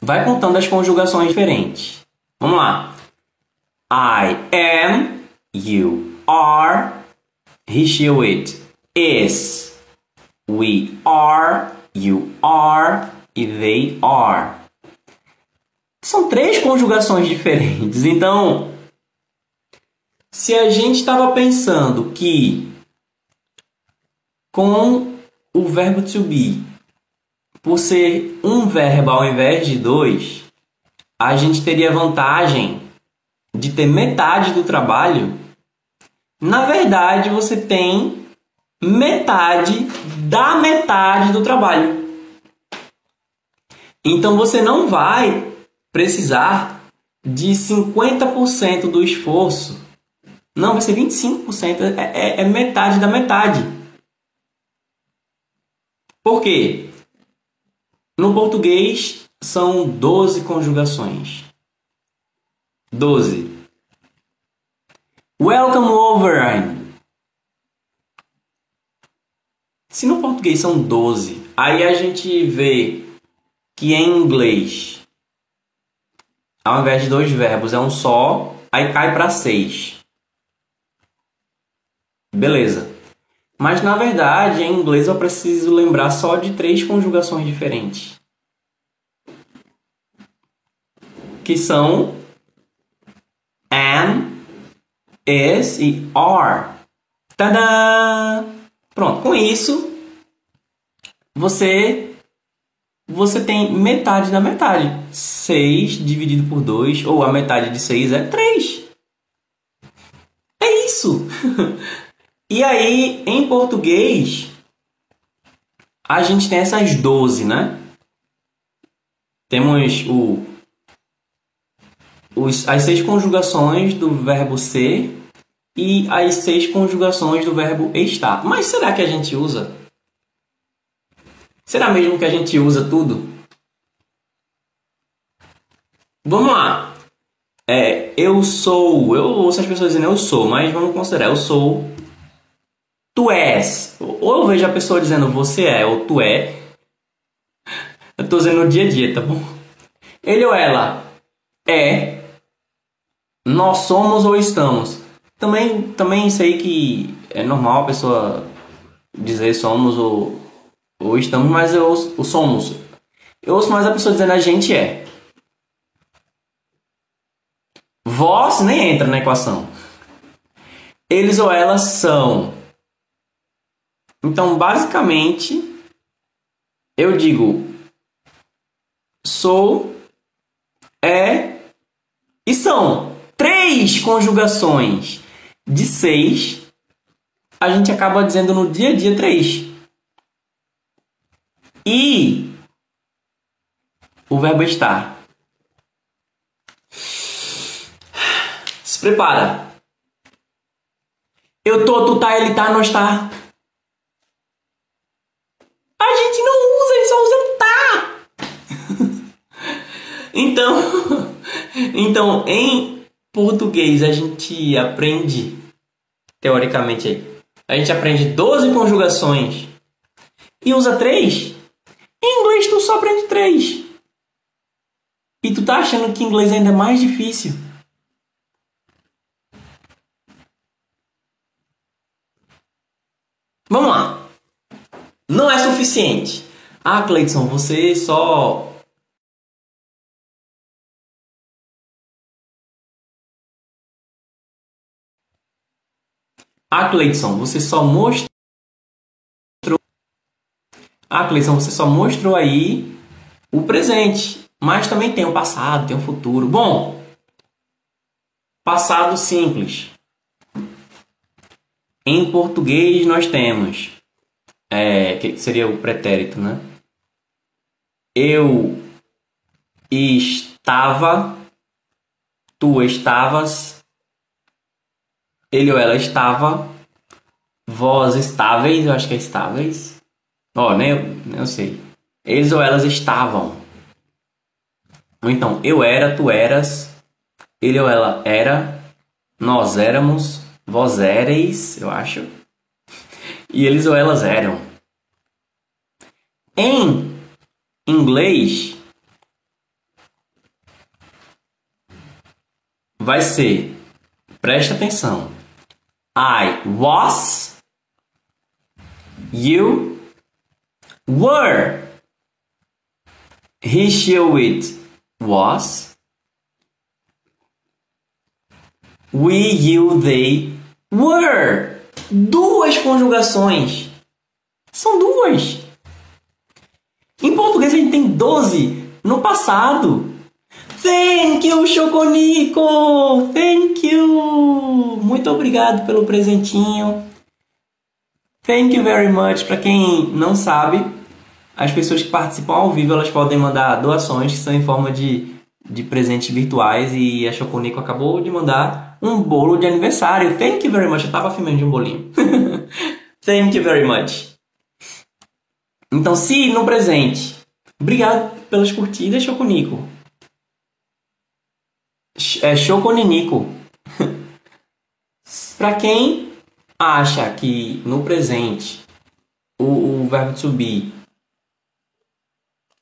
Vai contando as conjugações diferentes. Vamos lá. I am, you are, he, she, it is, we are, you are e they are. São três conjugações diferentes. Então, se a gente estava pensando que com o verbo to be, por ser um verbo ao invés de dois, a gente teria vantagem de ter metade do trabalho na verdade, você tem metade da metade do trabalho. Então você não vai precisar de 50% do esforço. Não, vai ser 25%. É, é, é metade da metade. Por quê? No português são 12 conjugações. 12. Welcome over. Se no português são 12, aí a gente vê que em inglês, ao invés de dois verbos, é um só, aí cai para seis. Beleza. Mas na verdade, em inglês eu preciso lembrar só de três conjugações diferentes. Que são am, is e are. Tadã! Pronto, com isso você você tem metade da metade. 6 dividido por 2, ou a metade de 6 é 3. É isso. e aí, em português, a gente tem essas 12, né? Temos o, os, as seis conjugações do verbo ser e as seis conjugações do verbo estar. Mas será que a gente usa? Será mesmo que a gente usa tudo? Vamos lá. É, eu sou. Eu ouço as pessoas dizendo eu sou, mas vamos considerar. Eu sou. Tu és. Ou eu vejo a pessoa dizendo você é ou tu é. Eu tô dizendo no dia a dia, tá bom? Ele ou ela é. Nós somos ou estamos. Também, também sei que é normal a pessoa dizer somos ou, ou estamos, mas eu ouço, somos. Eu ouço mais a pessoa dizendo a gente é. Vós nem entra na equação. Eles ou elas são. Então, basicamente, eu digo sou, é e são três conjugações de seis, a gente acaba dizendo no dia a dia três. E o verbo estar. Se prepara. Eu tô, tu tá, ele tá, nós tá. A gente não usa, ele só usa tá. Então, então em português a gente aprende teoricamente. A gente aprende 12 conjugações e usa 3. Em inglês tu só aprende 3. E tu tá achando que inglês ainda é mais difícil. Vamos lá. Não é suficiente. Ah, Cleiton, você só Ah, Cleidson, você só mostrou. Ah, Cleidson, você só mostrou aí o presente. Mas também tem o passado, tem o futuro. Bom, passado simples. Em português nós temos, é, que seria o pretérito, né? Eu estava, tu estavas, ele ou ela estava. Vós estáveis, eu acho que é estáveis. Ó, oh, nem, nem eu sei. Eles ou elas estavam. Ou então, eu era, tu eras. Ele ou ela era. Nós éramos. Vós éreis, eu acho. E eles ou elas eram. Em inglês, vai ser, presta atenção, I was, you were. He, she, it was. We, you, they were. Duas conjugações. São duas. Em português a gente tem 12 no passado. Thank you, Choconico! Thank you! Muito obrigado pelo presentinho. Thank you very much. Para quem não sabe, as pessoas que participam ao vivo elas podem mandar doações que são em forma de, de presentes virtuais e a Choconico acabou de mandar um bolo de aniversário. Thank you very much. Eu tava filmando de um bolinho. Thank you very much. Então, se no presente, obrigado pelas curtidas, Choconico é Shokoninico. Para quem acha que no presente o, o verbo be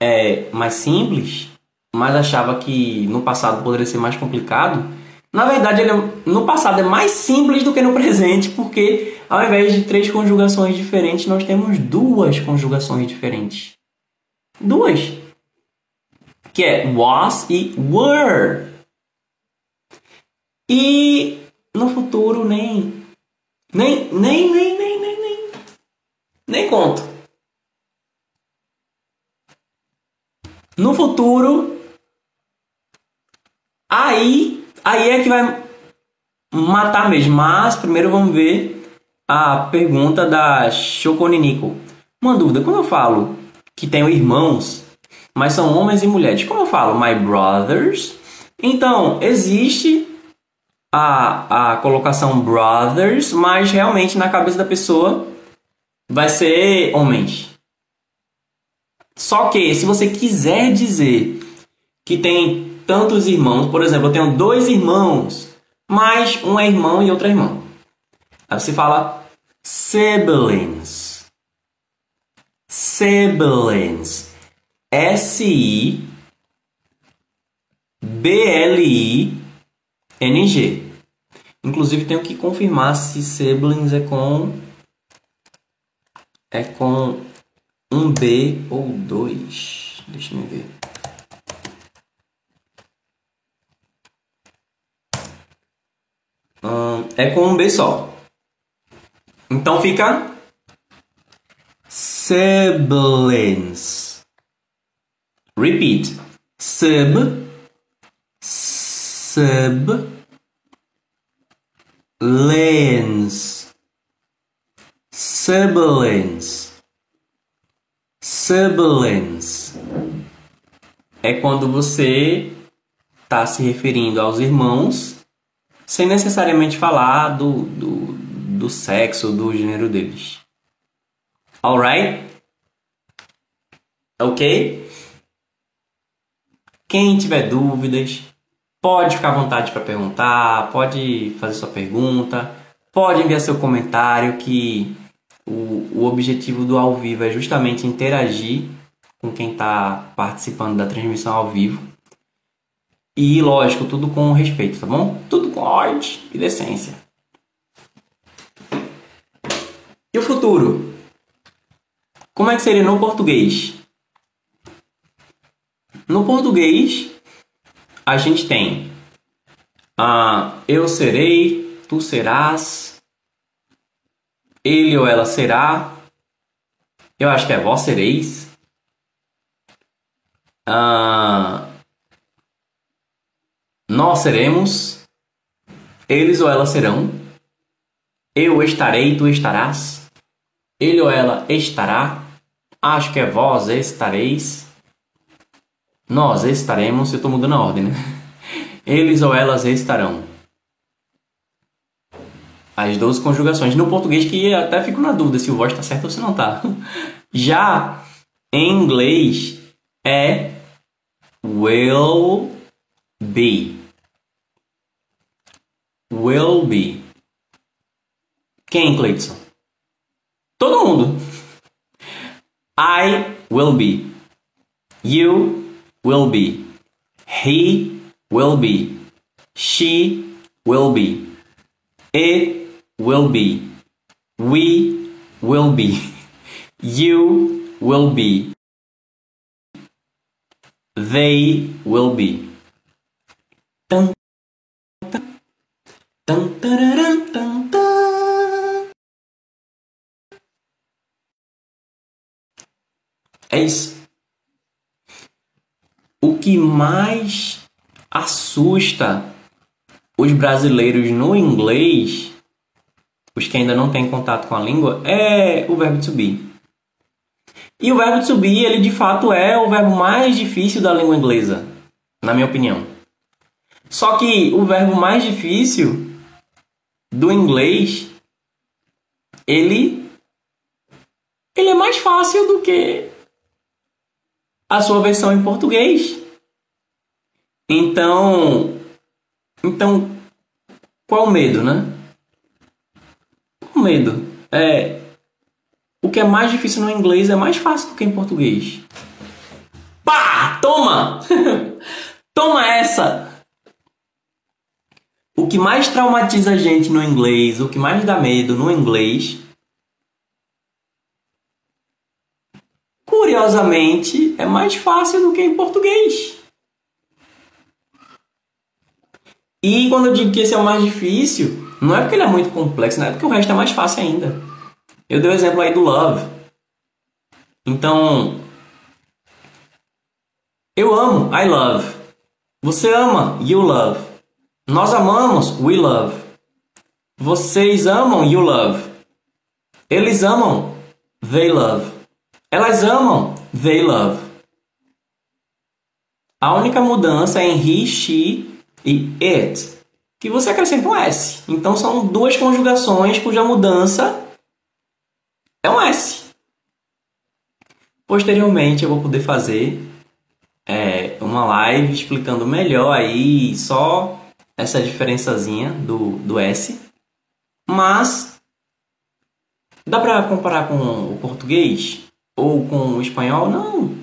é mais simples, mas achava que no passado poderia ser mais complicado, na verdade ele é, no passado é mais simples do que no presente, porque ao invés de três conjugações diferentes, nós temos duas conjugações diferentes. Duas. Que é was e were. E no futuro nem. Nem, nem, nem, nem, nem, nem. Nem conto. No futuro, aí, aí é que vai matar mesmo. Mas primeiro vamos ver a pergunta da Choconinico. Uma dúvida, quando eu falo que tenho irmãos, mas são homens e mulheres, como eu falo my brothers? Então, existe a, a colocação brothers, mas realmente na cabeça da pessoa vai ser homens. Só que se você quiser dizer que tem tantos irmãos, por exemplo, eu tenho dois irmãos, mas um é irmão e outro é irmão. Aí você fala siblings siblings. S-I B-L-I-N-G. Inclusive tenho que confirmar se siblings é com é com um B ou dois. Deixa eu ver. Hum, é com um B só. Então fica siblings. Repeat. Sib, sib, lens, siblings, siblings. É quando você está se referindo aos irmãos sem necessariamente falar do, do, do sexo, do gênero deles. Alright? Ok? Quem tiver dúvidas, pode ficar à vontade para perguntar, pode fazer sua pergunta, pode enviar seu comentário que o, o objetivo do ao vivo é justamente interagir com quem está participando da transmissão ao vivo. E lógico, tudo com respeito, tá bom? Tudo com ordem e decência. E o futuro? Como é que seria no português? No português, a gente tem ah, eu serei, tu serás, ele ou ela será, eu acho que é vós sereis, ah, nós seremos, eles ou elas serão, eu estarei, tu estarás, ele ou ela estará, Acho que é vós estareis. Nós estaremos. Eu estou mudando a ordem, né? Eles ou elas estarão. As 12 conjugações. No português, que até fico na dúvida se o voz está certo ou se não está. Já em inglês é will be. Will be. Quem, Cleiton? Todo mundo. I will be. You will be. He will be. She will be. It will be. We will be. You will be. They will be. Que mais assusta os brasileiros no inglês, os que ainda não têm contato com a língua, é o verbo to be. E o verbo to be, ele de fato é o verbo mais difícil da língua inglesa, na minha opinião. Só que o verbo mais difícil do inglês, ele ele é mais fácil do que a sua versão em português. Então, então qual o medo, né? Qual o medo? É o que é mais difícil no inglês é mais fácil do que em português. Pá! Toma! Toma essa! O que mais traumatiza a gente no inglês, o que mais dá medo no inglês curiosamente, é mais fácil do que em português. E quando eu digo que esse é o mais difícil, não é porque ele é muito complexo, não é porque o resto é mais fácil ainda. Eu dei o exemplo aí do love. Então, Eu amo, I love. Você ama, you love. Nós amamos, we love. Vocês amam, you love. Eles amam, they love. Elas amam, they love. A única mudança é em he, she e it, que você acrescenta um S. Então são duas conjugações cuja mudança é um S. Posteriormente eu vou poder fazer é, uma live explicando melhor aí só essa diferençazinha do, do S. Mas dá para comparar com o português ou com o espanhol? Não.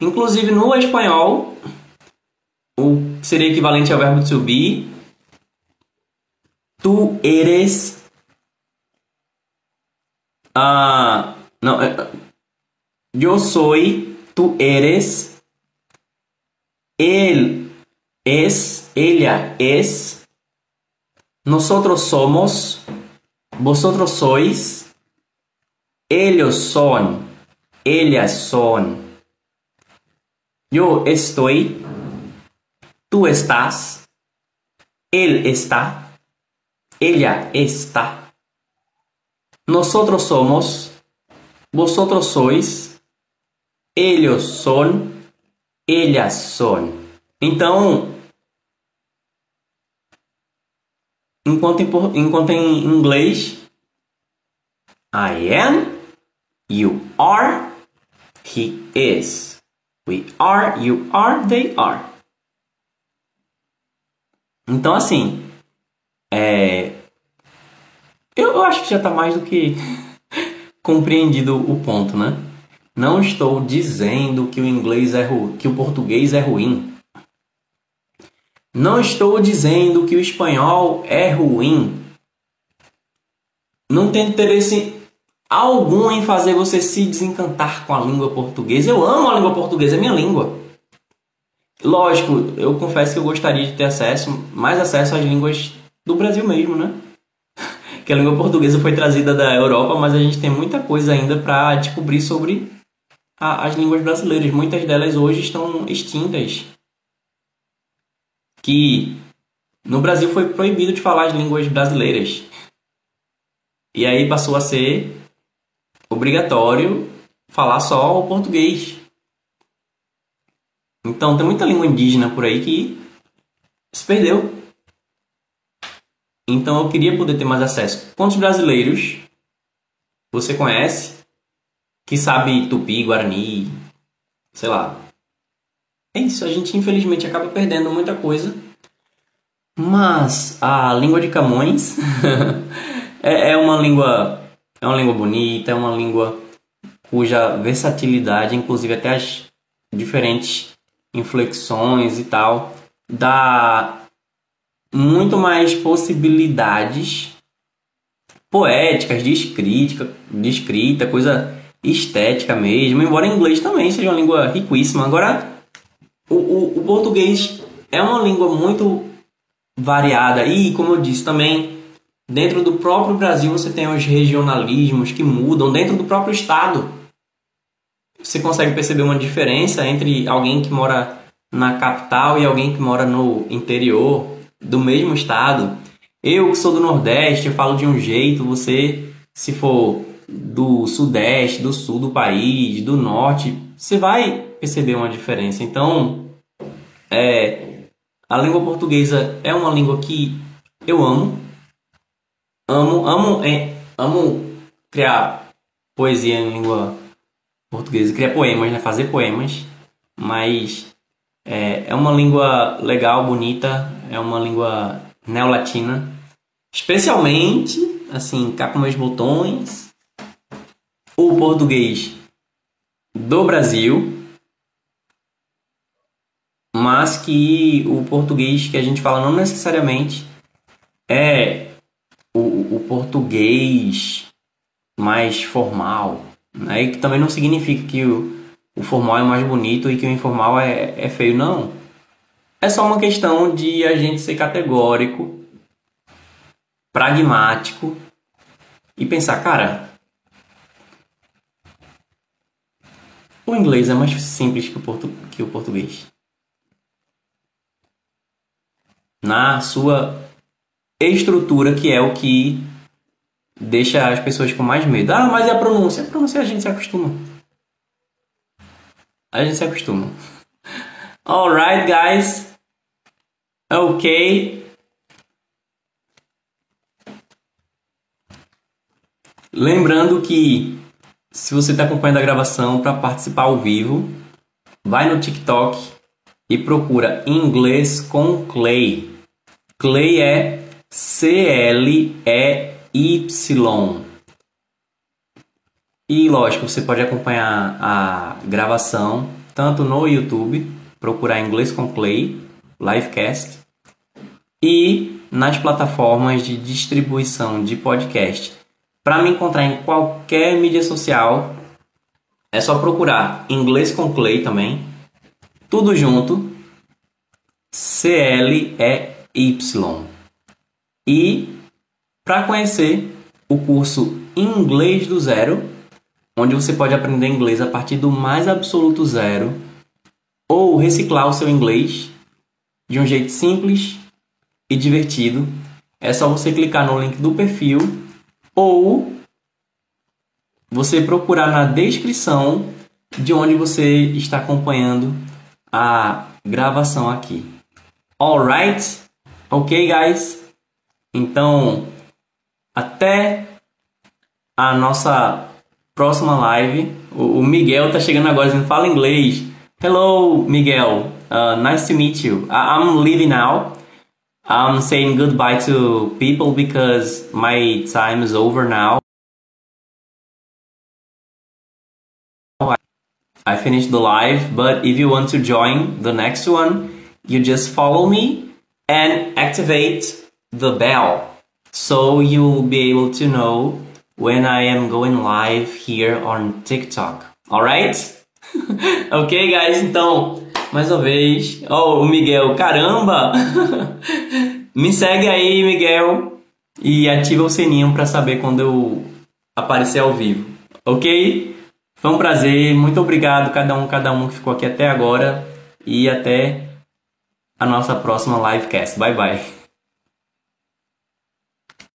Inclusive no espanhol, seria equivalente ao verbo to be. Tu eres. Ah, não. Eu sou. Tu eres. Él es. Ella es. Nosotros somos. Vosotros sois. Ellos son. Ellas son. Yo estoy. Tú estás. Él está. Ella está. Nosotros somos. Vosotros sois. Ellos son. Ellas son. Então, enquanto em, enquanto em inglês, I am, you are, he is. We are, you are, they are. Então, assim, é... eu, acho que já está mais do que compreendido o ponto, né? Não estou dizendo que o inglês é ruim, que o português é ruim. Não estou dizendo que o espanhol é ruim. Não tem interesse algum em fazer você se desencantar com a língua portuguesa. Eu amo a língua portuguesa, é minha língua. Lógico, eu confesso que eu gostaria de ter acesso, mais acesso às línguas do Brasil mesmo, né? que a língua portuguesa foi trazida da Europa, mas a gente tem muita coisa ainda para descobrir sobre a, as línguas brasileiras. Muitas delas hoje estão extintas. Que no Brasil foi proibido de falar as línguas brasileiras. E aí passou a ser obrigatório falar só o português. Então tem muita língua indígena por aí que se perdeu. Então eu queria poder ter mais acesso. Quantos brasileiros você conhece que sabe tupi, guarani, sei lá. É isso, a gente infelizmente acaba perdendo muita coisa. Mas a língua de Camões é, é uma língua é uma língua bonita, é uma língua cuja versatilidade, inclusive até as diferentes inflexões e tal, dá muito mais possibilidades poéticas, de escrita, de escrita, coisa estética mesmo, embora em inglês também seja uma língua riquíssima. Agora, o, o, o português é uma língua muito variada e, como eu disse também, dentro do próprio Brasil você tem os regionalismos que mudam, dentro do próprio estado você consegue perceber uma diferença entre alguém que mora na capital e alguém que mora no interior do mesmo estado. Eu que sou do Nordeste, eu falo de um jeito, você, se for do Sudeste, do Sul do país, do Norte, você vai perceber uma diferença. Então, é, a língua portuguesa é uma língua que eu amo. Amo, amo, é, amo criar poesia em língua portuguesa, criar poemas, né? fazer poemas, mas é, é uma língua legal, bonita, é uma língua neolatina, especialmente, assim, cá com meus botões, o português do Brasil, mas que o português que a gente fala não necessariamente é o, o português mais formal, né? que também não significa que o, o formal é mais bonito e que o informal é, é feio, não. É só uma questão de a gente ser categórico, pragmático e pensar, cara, O inglês é mais simples que o, portu que o português. Na sua estrutura, que é o que deixa as pessoas com mais medo. Ah, mas é a pronúncia. A pronúncia a gente se acostuma. A gente se acostuma. Alright, guys. Ok. Lembrando que se você está acompanhando a gravação para participar ao vivo, vai no TikTok e procura inglês com Clay. Clay é C-L-E-Y. E lógico, você pode acompanhar a gravação tanto no YouTube, procurar inglês com Clay, livecast, e nas plataformas de distribuição de podcast. Para me encontrar em qualquer mídia social, é só procurar inglês com Clay também, tudo junto, C-L-E-Y. E para conhecer o curso Inglês do Zero, onde você pode aprender inglês a partir do mais absoluto zero, ou reciclar o seu inglês de um jeito simples e divertido, é só você clicar no link do perfil ou você procurar na descrição de onde você está acompanhando a gravação aqui. Alright? Ok, guys? Então, até a nossa próxima live. O, Miguel tá chegando agora dizendo fala inglês. Hello, Miguel. Uh, nice to meet you. I'm leaving now. I'm saying goodbye to people because my time is over now. I finished the live, but if you want to join the next one, you just follow me and activate the bell so you'll be able to know when I am going live here on TikTok. Alright? ok, guys? Então, mais uma vez. Oh, o Miguel, caramba! Me segue aí, Miguel, e ativa o sininho para saber quando eu aparecer ao vivo. Ok? Foi um prazer, muito obrigado cada um, cada um que ficou aqui até agora e até a nossa próxima livecast. Bye bye.